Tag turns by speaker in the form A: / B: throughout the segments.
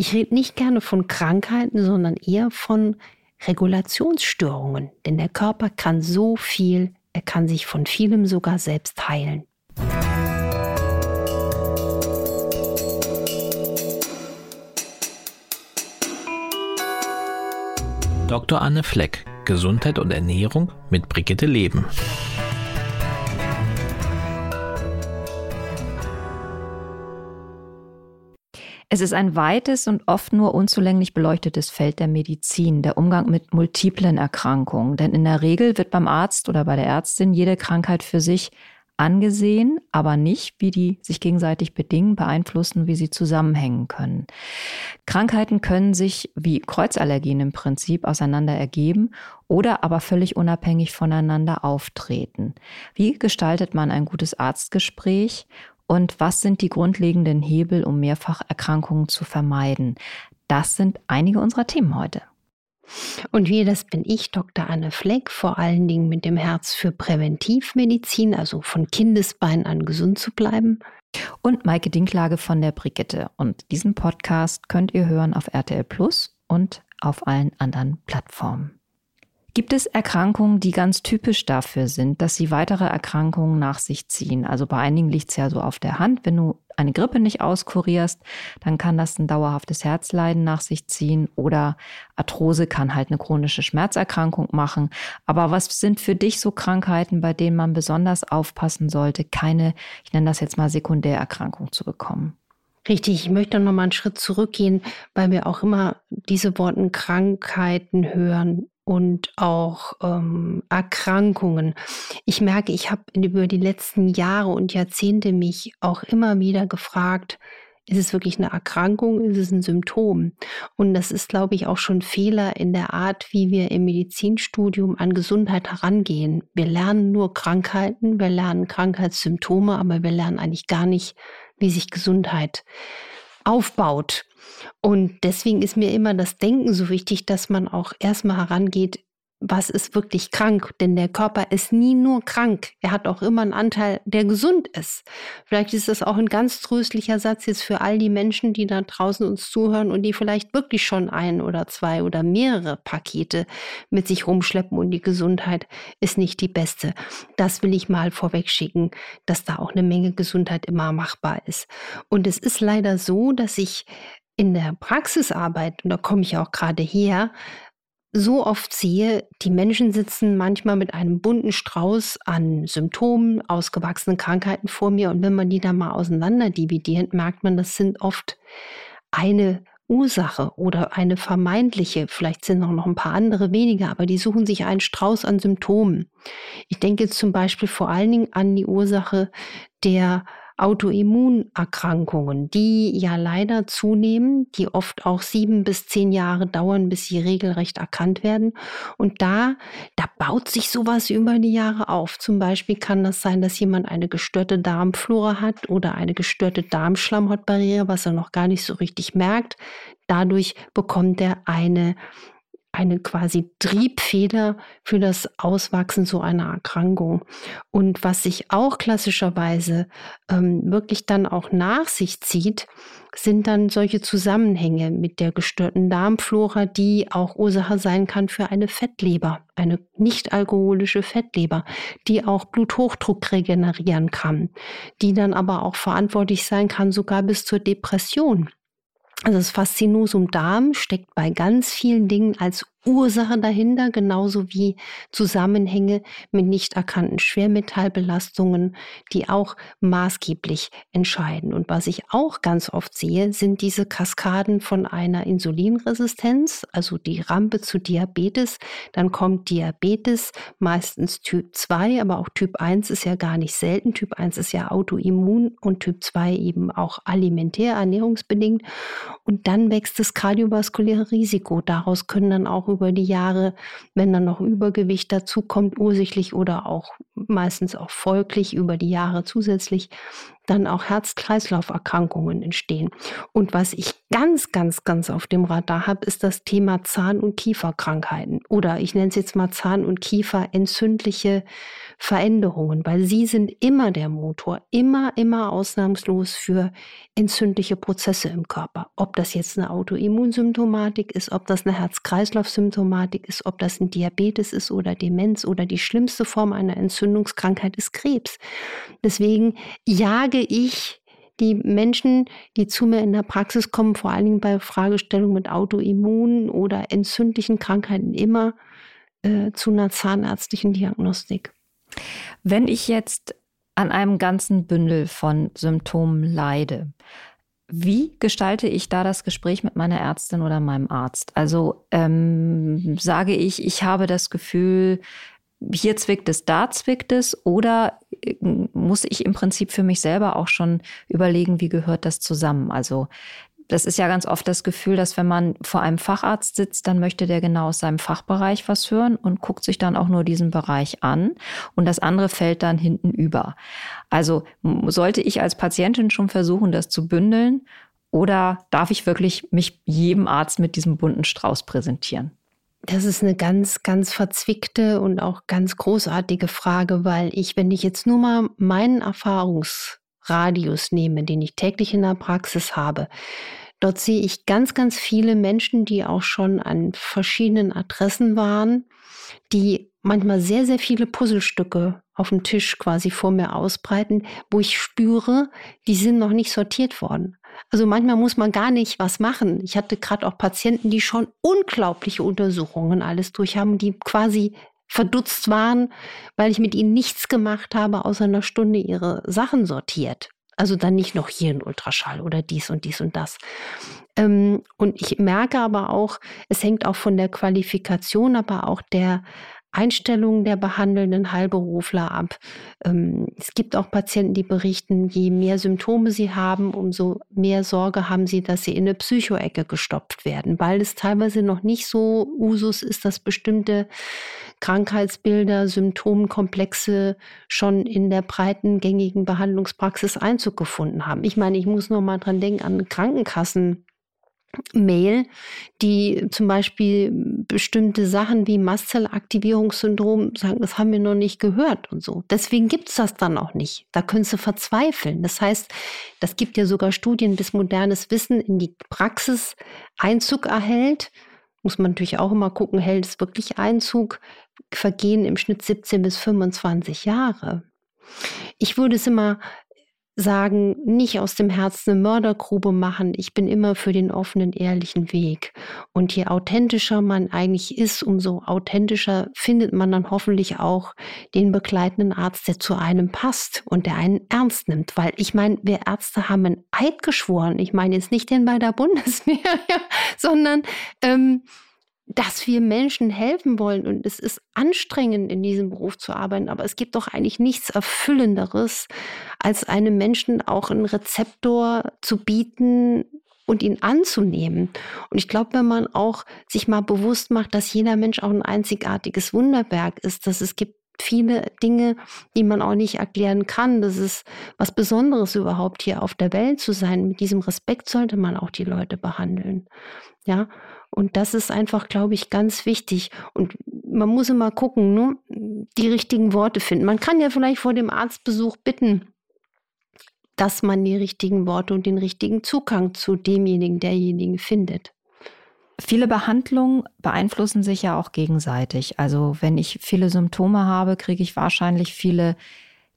A: Ich rede nicht gerne von Krankheiten, sondern eher von Regulationsstörungen. Denn der Körper kann so viel, er kann sich von vielem sogar selbst heilen.
B: Dr. Anne Fleck, Gesundheit und Ernährung mit Brigitte Leben.
C: Es ist ein weites und oft nur unzulänglich beleuchtetes Feld der Medizin, der Umgang mit multiplen Erkrankungen. Denn in der Regel wird beim Arzt oder bei der Ärztin jede Krankheit für sich angesehen, aber nicht, wie die sich gegenseitig bedingen, beeinflussen, wie sie zusammenhängen können. Krankheiten können sich wie Kreuzallergien im Prinzip auseinander ergeben oder aber völlig unabhängig voneinander auftreten. Wie gestaltet man ein gutes Arztgespräch und was sind die grundlegenden Hebel, um Mehrfacherkrankungen zu vermeiden? Das sind einige unserer Themen heute.
A: Und wie das bin ich, Dr. Anne Fleck, vor allen Dingen mit dem Herz für Präventivmedizin, also von Kindesbein an gesund zu bleiben.
C: Und Maike Dinklage von der Brigitte. Und diesen Podcast könnt ihr hören auf RTL Plus und auf allen anderen Plattformen. Gibt es Erkrankungen, die ganz typisch dafür sind, dass sie weitere Erkrankungen nach sich ziehen? Also bei einigen liegt es ja so auf der Hand. Wenn du eine Grippe nicht auskurierst, dann kann das ein dauerhaftes Herzleiden nach sich ziehen oder Arthrose kann halt eine chronische Schmerzerkrankung machen. Aber was sind für dich so Krankheiten, bei denen man besonders aufpassen sollte, keine, ich nenne das jetzt mal Sekundärerkrankung zu bekommen?
A: Richtig, ich möchte noch mal einen Schritt zurückgehen, weil wir auch immer diese Worten Krankheiten hören und auch ähm, Erkrankungen. Ich merke, ich habe über die letzten Jahre und Jahrzehnte mich auch immer wieder gefragt, ist es wirklich eine Erkrankung, ist es ein Symptom? Und das ist, glaube ich, auch schon Fehler in der Art, wie wir im Medizinstudium an Gesundheit herangehen. Wir lernen nur Krankheiten, wir lernen Krankheitssymptome, aber wir lernen eigentlich gar nicht, wie sich Gesundheit aufbaut. Und deswegen ist mir immer das Denken so wichtig, dass man auch erstmal herangeht, was ist wirklich krank? Denn der Körper ist nie nur krank. Er hat auch immer einen Anteil, der gesund ist. Vielleicht ist das auch ein ganz tröstlicher Satz jetzt für all die Menschen, die da draußen uns zuhören und die vielleicht wirklich schon ein oder zwei oder mehrere Pakete mit sich rumschleppen und die Gesundheit ist nicht die beste. Das will ich mal vorweg schicken, dass da auch eine Menge Gesundheit immer machbar ist. Und es ist leider so, dass ich in der Praxisarbeit, und da komme ich auch gerade her, so oft sehe, die Menschen sitzen manchmal mit einem bunten Strauß an Symptomen, ausgewachsenen Krankheiten vor mir. Und wenn man die da mal auseinander dividiert, merkt man, das sind oft eine Ursache oder eine vermeintliche, vielleicht sind noch ein paar andere weniger, aber die suchen sich einen Strauß an Symptomen. Ich denke zum Beispiel vor allen Dingen an die Ursache der Autoimmunerkrankungen, die ja leider zunehmen, die oft auch sieben bis zehn Jahre dauern, bis sie regelrecht erkannt werden. Und da, da baut sich sowas über die Jahre auf. Zum Beispiel kann das sein, dass jemand eine gestörte Darmflora hat oder eine gestörte Darmschlammhautbarriere, was er noch gar nicht so richtig merkt. Dadurch bekommt er eine eine quasi Triebfeder für das Auswachsen so einer Erkrankung. Und was sich auch klassischerweise ähm, wirklich dann auch nach sich zieht, sind dann solche Zusammenhänge mit der gestörten Darmflora, die auch Ursache sein kann für eine Fettleber, eine nicht alkoholische Fettleber, die auch Bluthochdruck regenerieren kann, die dann aber auch verantwortlich sein kann, sogar bis zur Depression. Also das Faszinosum Darm steckt bei ganz vielen Dingen als Ursache dahinter, genauso wie Zusammenhänge mit nicht erkannten Schwermetallbelastungen, die auch maßgeblich entscheiden. Und was ich auch ganz oft sehe, sind diese Kaskaden von einer Insulinresistenz, also die Rampe zu Diabetes. Dann kommt Diabetes, meistens Typ 2, aber auch Typ 1 ist ja gar nicht selten. Typ 1 ist ja autoimmun und Typ 2 eben auch alimentär, ernährungsbedingt. Und dann wächst das kardiovaskuläre Risiko. Daraus können dann auch über die Jahre, wenn dann noch Übergewicht dazu kommt, ursächlich oder auch meistens auch folglich über die Jahre zusätzlich dann auch Herz-Kreislauf-Erkrankungen entstehen. Und was ich ganz, ganz, ganz auf dem Radar habe, ist das Thema Zahn- und Kieferkrankheiten oder ich nenne es jetzt mal Zahn- und Kiefer-entzündliche Veränderungen, weil sie sind immer der Motor, immer, immer ausnahmslos für entzündliche Prozesse im Körper. Ob das jetzt eine Autoimmunsymptomatik ist, ob das eine Herz-Kreislauf-Symptomatik ist, ob das ein Diabetes ist oder Demenz oder die schlimmste Form einer Entzündungskrankheit ist Krebs. Deswegen jage ich die Menschen, die zu mir in der Praxis kommen, vor allen Dingen bei Fragestellungen mit Autoimmun oder entzündlichen Krankheiten, immer äh, zu einer zahnärztlichen Diagnostik.
C: Wenn ich jetzt an einem ganzen Bündel von Symptomen leide, wie gestalte ich da das Gespräch mit meiner Ärztin oder meinem Arzt? Also ähm, sage ich, ich habe das Gefühl, hier zwickt es, da zwickt es, oder äh, muss ich im Prinzip für mich selber auch schon überlegen, wie gehört das zusammen? Also das ist ja ganz oft das Gefühl, dass wenn man vor einem Facharzt sitzt, dann möchte der genau aus seinem Fachbereich was hören und guckt sich dann auch nur diesen Bereich an und das andere fällt dann hinten über. Also sollte ich als Patientin schon versuchen, das zu bündeln oder darf ich wirklich mich jedem Arzt mit diesem bunten Strauß präsentieren?
A: Das ist eine ganz, ganz verzwickte und auch ganz großartige Frage, weil ich, wenn ich jetzt nur mal meinen Erfahrungsradius nehme, den ich täglich in der Praxis habe, dort sehe ich ganz, ganz viele Menschen, die auch schon an verschiedenen Adressen waren, die manchmal sehr, sehr viele Puzzlestücke auf dem Tisch quasi vor mir ausbreiten, wo ich spüre, die sind noch nicht sortiert worden. Also manchmal muss man gar nicht was machen. Ich hatte gerade auch Patienten, die schon unglaubliche Untersuchungen alles durch haben, die quasi verdutzt waren, weil ich mit ihnen nichts gemacht habe, außer einer Stunde ihre Sachen sortiert. Also dann nicht noch hier ein Ultraschall oder dies und dies und das. Ähm, und ich merke aber auch, es hängt auch von der Qualifikation, aber auch der Einstellungen der behandelnden Heilberufler ab. Ähm, es gibt auch Patienten, die berichten, je mehr Symptome sie haben, umso mehr Sorge haben sie, dass sie in eine Psychoecke gestopft werden, weil es teilweise noch nicht so Usus ist, dass bestimmte Krankheitsbilder, Symptomkomplexe schon in der breiten gängigen Behandlungspraxis Einzug gefunden haben. Ich meine, ich muss noch mal dran denken an Krankenkassen. Mail, die zum Beispiel bestimmte Sachen wie Mastzellaktivierungssyndrom sagen, das haben wir noch nicht gehört und so. Deswegen gibt es das dann auch nicht. Da können sie verzweifeln. Das heißt, das gibt ja sogar Studien, bis modernes Wissen in die Praxis Einzug erhält. Muss man natürlich auch immer gucken, hält es wirklich Einzug? Vergehen im Schnitt 17 bis 25 Jahre. Ich würde es immer sagen, nicht aus dem Herzen eine Mördergrube machen. Ich bin immer für den offenen, ehrlichen Weg. Und je authentischer man eigentlich ist, umso authentischer findet man dann hoffentlich auch den begleitenden Arzt, der zu einem passt und der einen ernst nimmt. Weil ich meine, wir Ärzte haben einen Eid geschworen. Ich meine jetzt nicht den bei der Bundeswehr, sondern ähm, dass wir Menschen helfen wollen. Und es ist anstrengend, in diesem Beruf zu arbeiten, aber es gibt doch eigentlich nichts Erfüllenderes, als einem Menschen auch einen Rezeptor zu bieten und ihn anzunehmen. Und ich glaube, wenn man auch sich mal bewusst macht, dass jeder Mensch auch ein einzigartiges Wunderwerk ist, dass es gibt viele Dinge, die man auch nicht erklären kann. Das ist was Besonderes überhaupt hier auf der Welt zu sein. Mit diesem Respekt sollte man auch die Leute behandeln. Ja, und das ist einfach, glaube ich, ganz wichtig. Und man muss immer gucken, ne? die richtigen Worte finden. Man kann ja vielleicht vor dem Arztbesuch bitten, dass man die richtigen Worte und den richtigen Zugang zu demjenigen, derjenigen findet.
C: Viele Behandlungen beeinflussen sich ja auch gegenseitig. Also wenn ich viele Symptome habe, kriege ich wahrscheinlich viele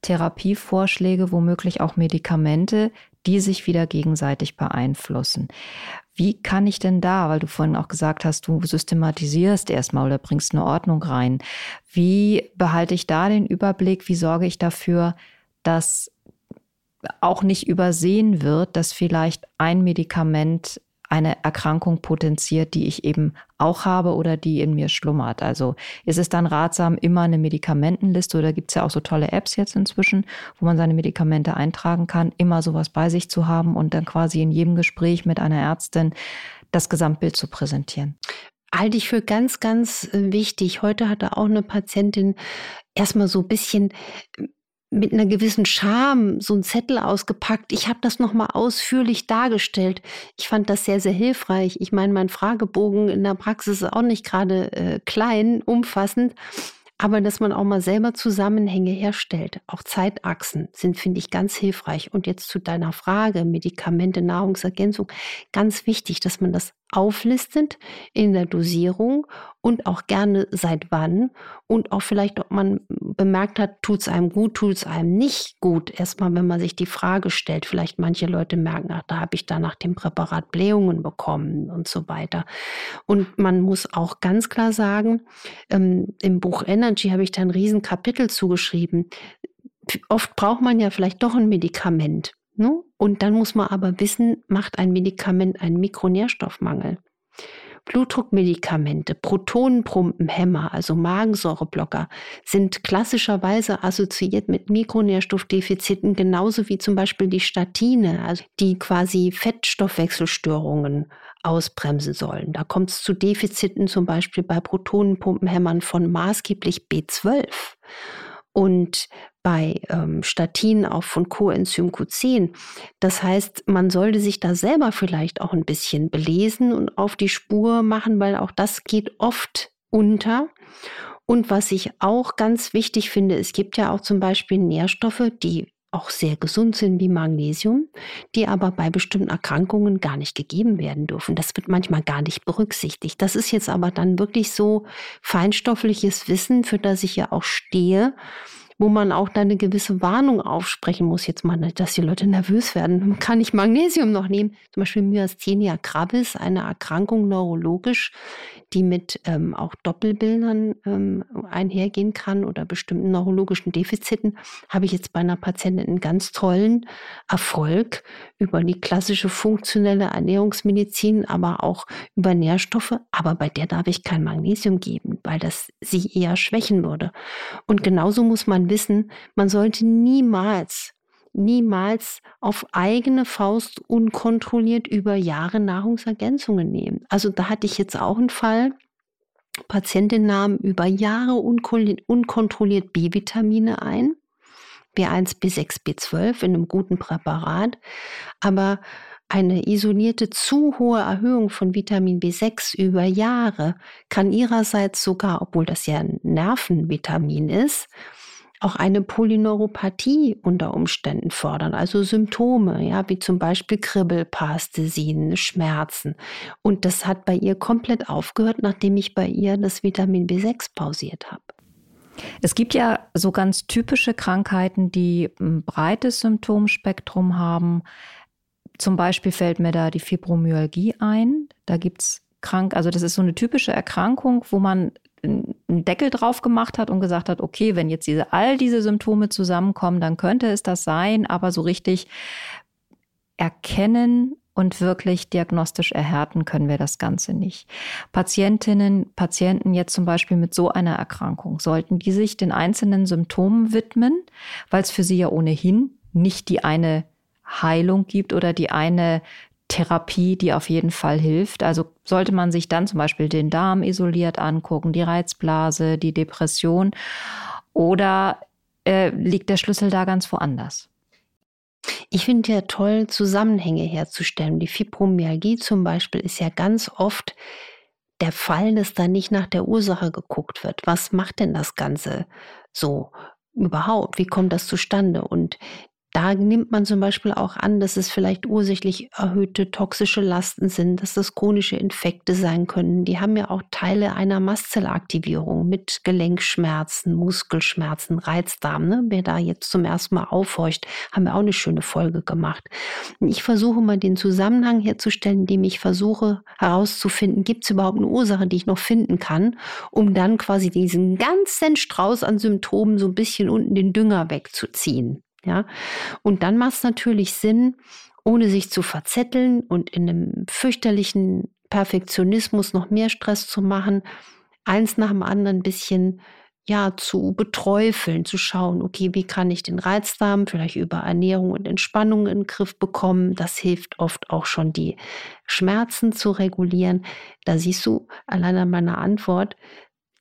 C: Therapievorschläge, womöglich auch Medikamente, die sich wieder gegenseitig beeinflussen. Wie kann ich denn da, weil du vorhin auch gesagt hast, du systematisierst erstmal oder bringst eine Ordnung rein. Wie behalte ich da den Überblick? Wie sorge ich dafür, dass auch nicht übersehen wird, dass vielleicht ein Medikament eine Erkrankung potenziert, die ich eben auch habe oder die in mir schlummert. Also ist es dann ratsam, immer eine Medikamentenliste oder gibt es ja auch so tolle Apps jetzt inzwischen, wo man seine Medikamente eintragen kann, immer sowas bei sich zu haben und dann quasi in jedem Gespräch mit einer Ärztin das Gesamtbild zu präsentieren?
A: halte ich für ganz, ganz äh, wichtig. Heute hatte auch eine Patientin erstmal so ein bisschen mit einer gewissen Scham so einen Zettel ausgepackt. Ich habe das nochmal ausführlich dargestellt. Ich fand das sehr, sehr hilfreich. Ich meine, mein Fragebogen in der Praxis ist auch nicht gerade äh, klein, umfassend. Aber dass man auch mal selber Zusammenhänge herstellt, auch Zeitachsen sind, finde ich, ganz hilfreich. Und jetzt zu deiner Frage, Medikamente, Nahrungsergänzung, ganz wichtig, dass man das auflistet in der Dosierung und auch gerne seit wann und auch vielleicht, ob man bemerkt hat, tut es einem gut, tut es einem nicht gut. Erstmal, wenn man sich die Frage stellt, vielleicht manche Leute merken, ach, da habe ich da nach dem Präparat Blähungen bekommen und so weiter. Und man muss auch ganz klar sagen, ähm, im Buch Energy habe ich da ein Riesenkapitel zugeschrieben. Oft braucht man ja vielleicht doch ein Medikament. Ne? Und dann muss man aber wissen, macht ein Medikament einen Mikronährstoffmangel. Blutdruckmedikamente, Protonenpumpenhämmer, also Magensäureblocker, sind klassischerweise assoziiert mit Mikronährstoffdefiziten, genauso wie zum Beispiel die Statine, also die quasi Fettstoffwechselstörungen ausbremsen sollen. Da kommt es zu Defiziten zum Beispiel bei Protonenpumpenhämmern von maßgeblich B12 und bei ähm, Statinen auch von Coenzym Q10. Das heißt, man sollte sich da selber vielleicht auch ein bisschen belesen und auf die Spur machen, weil auch das geht oft unter. Und was ich auch ganz wichtig finde, es gibt ja auch zum Beispiel Nährstoffe, die auch sehr gesund sind wie Magnesium, die aber bei bestimmten Erkrankungen gar nicht gegeben werden dürfen. Das wird manchmal gar nicht berücksichtigt. Das ist jetzt aber dann wirklich so feinstoffliches Wissen, für das ich ja auch stehe wo man auch dann eine gewisse Warnung aufsprechen muss. Jetzt mal, dass die Leute nervös werden. Kann ich Magnesium noch nehmen? Zum Beispiel Myasthenia gravis, eine Erkrankung neurologisch, die mit ähm, auch Doppelbildern ähm, einhergehen kann oder bestimmten neurologischen Defiziten, habe ich jetzt bei einer Patientin einen ganz tollen Erfolg über die klassische funktionelle Ernährungsmedizin, aber auch über Nährstoffe. Aber bei der darf ich kein Magnesium geben, weil das sie eher schwächen würde. Und genauso muss man wissen, man sollte niemals, niemals auf eigene Faust unkontrolliert über Jahre Nahrungsergänzungen nehmen. Also da hatte ich jetzt auch einen Fall, Patientin nahm über Jahre unkontrolliert B-Vitamine ein, B1, B6, B12 in einem guten Präparat, aber eine isolierte zu hohe Erhöhung von Vitamin B6 über Jahre kann ihrerseits sogar, obwohl das ja ein Nervenvitamin ist, auch eine Polyneuropathie unter Umständen fördern, also Symptome, ja, wie zum Beispiel Kribbel, Parästhesien, Schmerzen. Und das hat bei ihr komplett aufgehört, nachdem ich bei ihr das Vitamin B6 pausiert habe.
C: Es gibt ja so ganz typische Krankheiten, die ein breites Symptomspektrum haben. Zum Beispiel fällt mir da die Fibromyalgie ein. Da gibt es krank, also das ist so eine typische Erkrankung, wo man einen Deckel drauf gemacht hat und gesagt hat, okay, wenn jetzt diese, all diese Symptome zusammenkommen, dann könnte es das sein, aber so richtig erkennen und wirklich diagnostisch erhärten können wir das Ganze nicht. Patientinnen, Patienten jetzt zum Beispiel mit so einer Erkrankung, sollten die sich den einzelnen Symptomen widmen, weil es für sie ja ohnehin nicht die eine Heilung gibt oder die eine Therapie, die auf jeden Fall hilft. Also sollte man sich dann zum Beispiel den Darm isoliert angucken, die Reizblase, die Depression oder äh, liegt der Schlüssel da ganz woanders?
A: Ich finde ja toll, Zusammenhänge herzustellen. Die Fibromyalgie zum Beispiel ist ja ganz oft der Fall, dass da nicht nach der Ursache geguckt wird. Was macht denn das Ganze so überhaupt? Wie kommt das zustande? Und da nimmt man zum Beispiel auch an, dass es vielleicht ursächlich erhöhte toxische Lasten sind, dass das chronische Infekte sein können. Die haben ja auch Teile einer Mastzellaktivierung mit Gelenkschmerzen, Muskelschmerzen, Reizdarm. Ne? Wer da jetzt zum ersten Mal aufhorcht, haben wir auch eine schöne Folge gemacht. Ich versuche mal den Zusammenhang herzustellen, indem ich versuche herauszufinden, gibt es überhaupt eine Ursache, die ich noch finden kann, um dann quasi diesen ganzen Strauß an Symptomen so ein bisschen unten den Dünger wegzuziehen. Ja, und dann macht es natürlich Sinn, ohne sich zu verzetteln und in einem fürchterlichen Perfektionismus noch mehr Stress zu machen, eins nach dem anderen ein bisschen ja, zu beträufeln, zu schauen, okay, wie kann ich den Reizdarm vielleicht über Ernährung und Entspannung in den Griff bekommen. Das hilft oft auch schon, die Schmerzen zu regulieren. Da siehst du allein an meiner Antwort,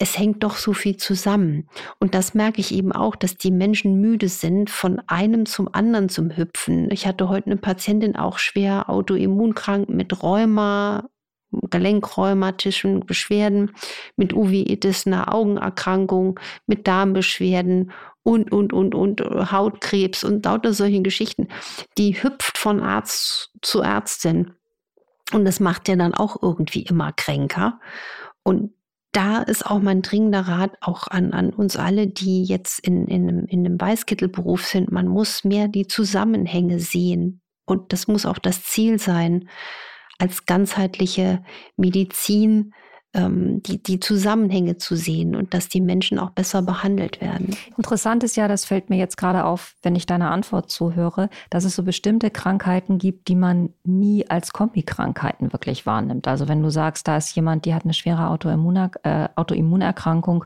A: es hängt doch so viel zusammen. Und das merke ich eben auch, dass die Menschen müde sind, von einem zum anderen zu hüpfen. Ich hatte heute eine Patientin auch schwer autoimmunkrank mit Rheuma, gelenkrheumatischen Beschwerden, mit Uveitis, einer Augenerkrankung, mit Darmbeschwerden und, und, und, und Hautkrebs und lauter solchen Geschichten. Die hüpft von Arzt zu Ärztin. Und das macht ja dann auch irgendwie immer kränker. Und da ist auch mein dringender Rat auch an, an uns alle, die jetzt in, in, einem, in einem Weißkittelberuf sind. Man muss mehr die Zusammenhänge sehen. Und das muss auch das Ziel sein, als ganzheitliche Medizin die, die Zusammenhänge zu sehen und dass die Menschen auch besser behandelt werden.
C: Interessant ist ja, das fällt mir jetzt gerade auf, wenn ich deiner Antwort zuhöre, dass es so bestimmte Krankheiten gibt, die man nie als Kombikrankheiten wirklich wahrnimmt. Also wenn du sagst, da ist jemand, die hat eine schwere Autoimmuner äh, Autoimmunerkrankung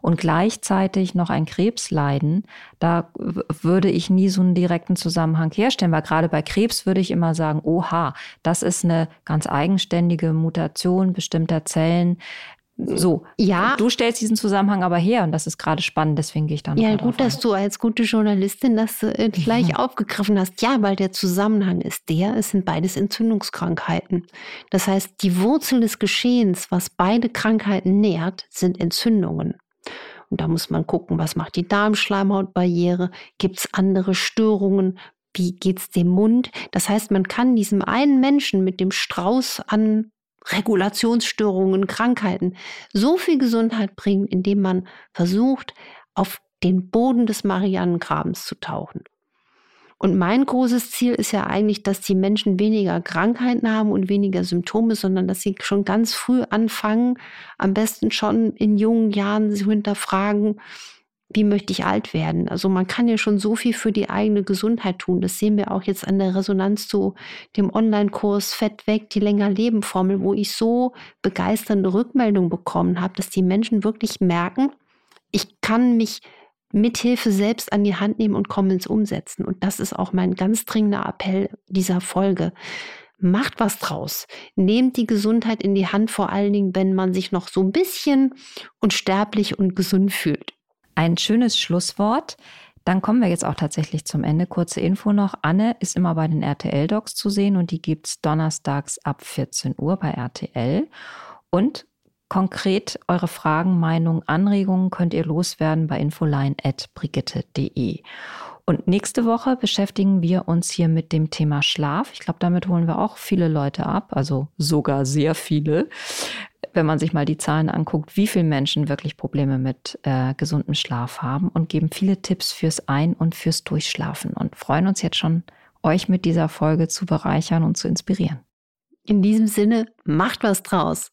C: und gleichzeitig noch ein Krebsleiden, da würde ich nie so einen direkten Zusammenhang herstellen, weil gerade bei Krebs würde ich immer sagen, oha, das ist eine ganz eigenständige Mutation bestimmter Zellen stellen. So, ja. Du stellst diesen Zusammenhang aber her und das ist gerade spannend, deswegen gehe ich da noch
A: Ja, gut, dass du als gute Journalistin das äh, gleich mhm. aufgegriffen hast. Ja, weil der Zusammenhang ist der, es sind beides Entzündungskrankheiten. Das heißt, die Wurzel des Geschehens, was beide Krankheiten nährt, sind Entzündungen. Und da muss man gucken, was macht die Darmschleimhautbarriere? Gibt es andere Störungen? Wie geht es dem Mund? Das heißt, man kann diesem einen Menschen mit dem Strauß an Regulationsstörungen, Krankheiten so viel Gesundheit bringen, indem man versucht, auf den Boden des Marianengrabens zu tauchen. Und mein großes Ziel ist ja eigentlich, dass die Menschen weniger Krankheiten haben und weniger Symptome, sondern dass sie schon ganz früh anfangen, am besten schon in jungen Jahren zu hinterfragen, wie möchte ich alt werden? Also man kann ja schon so viel für die eigene Gesundheit tun. Das sehen wir auch jetzt an der Resonanz zu dem Online-Kurs Fett weg, die länger Leben Formel, wo ich so begeisternde Rückmeldungen bekommen habe, dass die Menschen wirklich merken, ich kann mich mithilfe selbst an die Hand nehmen und komme ins Umsetzen. Und das ist auch mein ganz dringender Appell dieser Folge. Macht was draus. Nehmt die Gesundheit in die Hand, vor allen Dingen, wenn man sich noch so ein bisschen unsterblich und gesund fühlt
C: ein schönes Schlusswort. Dann kommen wir jetzt auch tatsächlich zum Ende. Kurze Info noch. Anne ist immer bei den RTL-Docs zu sehen und die gibt es donnerstags ab 14 Uhr bei RTL. Und konkret eure Fragen, Meinungen, Anregungen könnt ihr loswerden bei infoline.brigitte.de. Und nächste Woche beschäftigen wir uns hier mit dem Thema Schlaf. Ich glaube, damit holen wir auch viele Leute ab, also sogar sehr viele wenn man sich mal die Zahlen anguckt, wie viele Menschen wirklich Probleme mit äh, gesundem Schlaf haben und geben viele Tipps fürs Ein- und fürs Durchschlafen und freuen uns jetzt schon, euch mit dieser Folge zu bereichern und zu inspirieren.
A: In diesem Sinne, macht was draus.